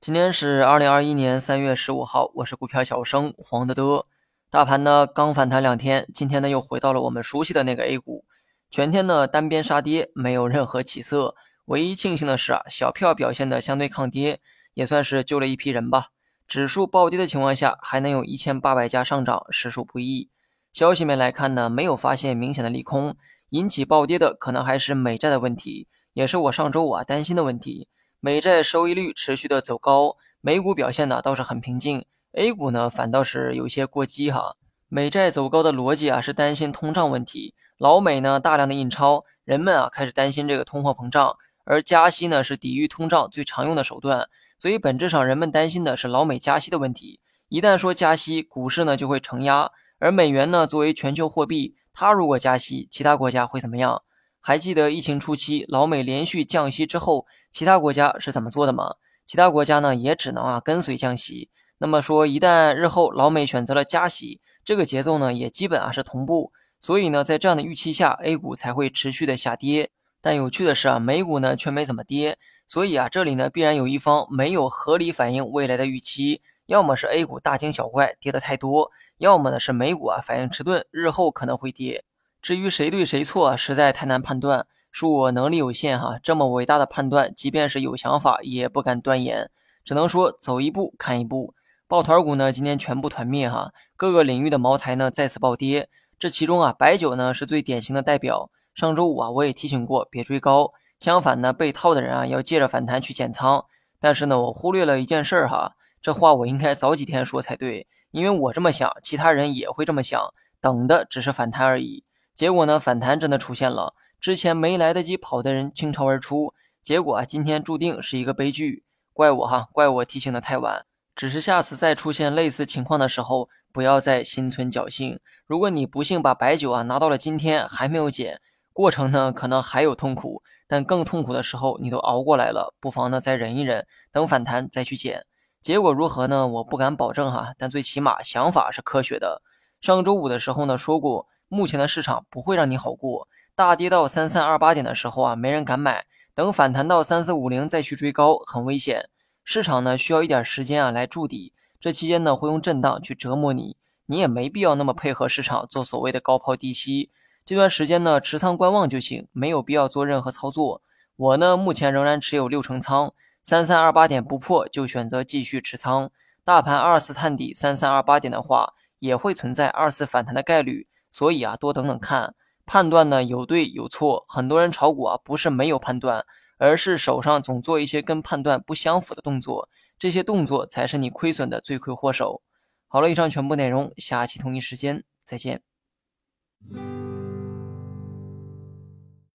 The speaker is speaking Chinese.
今天是二零二一年三月十五号，我是股票小生黄德德。大盘呢刚反弹两天，今天呢又回到了我们熟悉的那个 A 股，全天呢单边杀跌，没有任何起色。唯一庆幸的是啊，小票表现的相对抗跌，也算是救了一批人吧。指数暴跌的情况下，还能有一千八百家上涨，实属不易。消息面来看呢，没有发现明显的利空，引起暴跌的可能还是美债的问题，也是我上周五啊担心的问题。美债收益率持续的走高，美股表现呢倒是很平静，A 股呢反倒是有些过激哈。美债走高的逻辑啊是担心通胀问题，老美呢大量的印钞，人们啊开始担心这个通货膨胀，而加息呢是抵御通胀最常用的手段，所以本质上人们担心的是老美加息的问题。一旦说加息，股市呢就会承压，而美元呢作为全球货币，它如果加息，其他国家会怎么样？还记得疫情初期，老美连续降息之后，其他国家是怎么做的吗？其他国家呢，也只能啊跟随降息。那么说，一旦日后老美选择了加息，这个节奏呢，也基本啊是同步。所以呢，在这样的预期下，A 股才会持续的下跌。但有趣的是啊，美股呢却没怎么跌。所以啊，这里呢必然有一方没有合理反映未来的预期，要么是 A 股大惊小怪跌得太多，要么呢是美股啊反应迟钝，日后可能会跌。至于谁对谁错，实在太难判断。恕我能力有限哈，这么伟大的判断，即便是有想法，也不敢断言。只能说走一步看一步。抱团股呢，今天全部团灭哈，各个领域的茅台呢再次暴跌。这其中啊，白酒呢是最典型的代表。上周五啊，我也提醒过，别追高。相反呢，被套的人啊，要借着反弹去减仓。但是呢，我忽略了一件事儿哈，这话我应该早几天说才对，因为我这么想，其他人也会这么想，等的只是反弹而已。结果呢，反弹真的出现了，之前没来得及跑的人倾巢而出，结果啊，今天注定是一个悲剧。怪我哈，怪我提醒的太晚。只是下次再出现类似情况的时候，不要再心存侥幸。如果你不幸把白酒啊拿到了今天还没有减，过程呢可能还有痛苦，但更痛苦的时候你都熬过来了，不妨呢再忍一忍，等反弹再去减。结果如何呢？我不敢保证哈，但最起码想法是科学的。上周五的时候呢说过。目前的市场不会让你好过，大跌到三三二八点的时候啊，没人敢买，等反弹到三四五零再去追高，很危险。市场呢需要一点时间啊来筑底，这期间呢会用震荡去折磨你，你也没必要那么配合市场做所谓的高抛低吸，这段时间呢持仓观望就行，没有必要做任何操作。我呢目前仍然持有六成仓，三三二八点不破就选择继续持仓。大盘二次探底三三二八点的话，也会存在二次反弹的概率。所以啊，多等等看，判断呢有对有错。很多人炒股啊，不是没有判断，而是手上总做一些跟判断不相符的动作，这些动作才是你亏损的罪魁祸首。好了，以上全部内容，下期同一时间再见。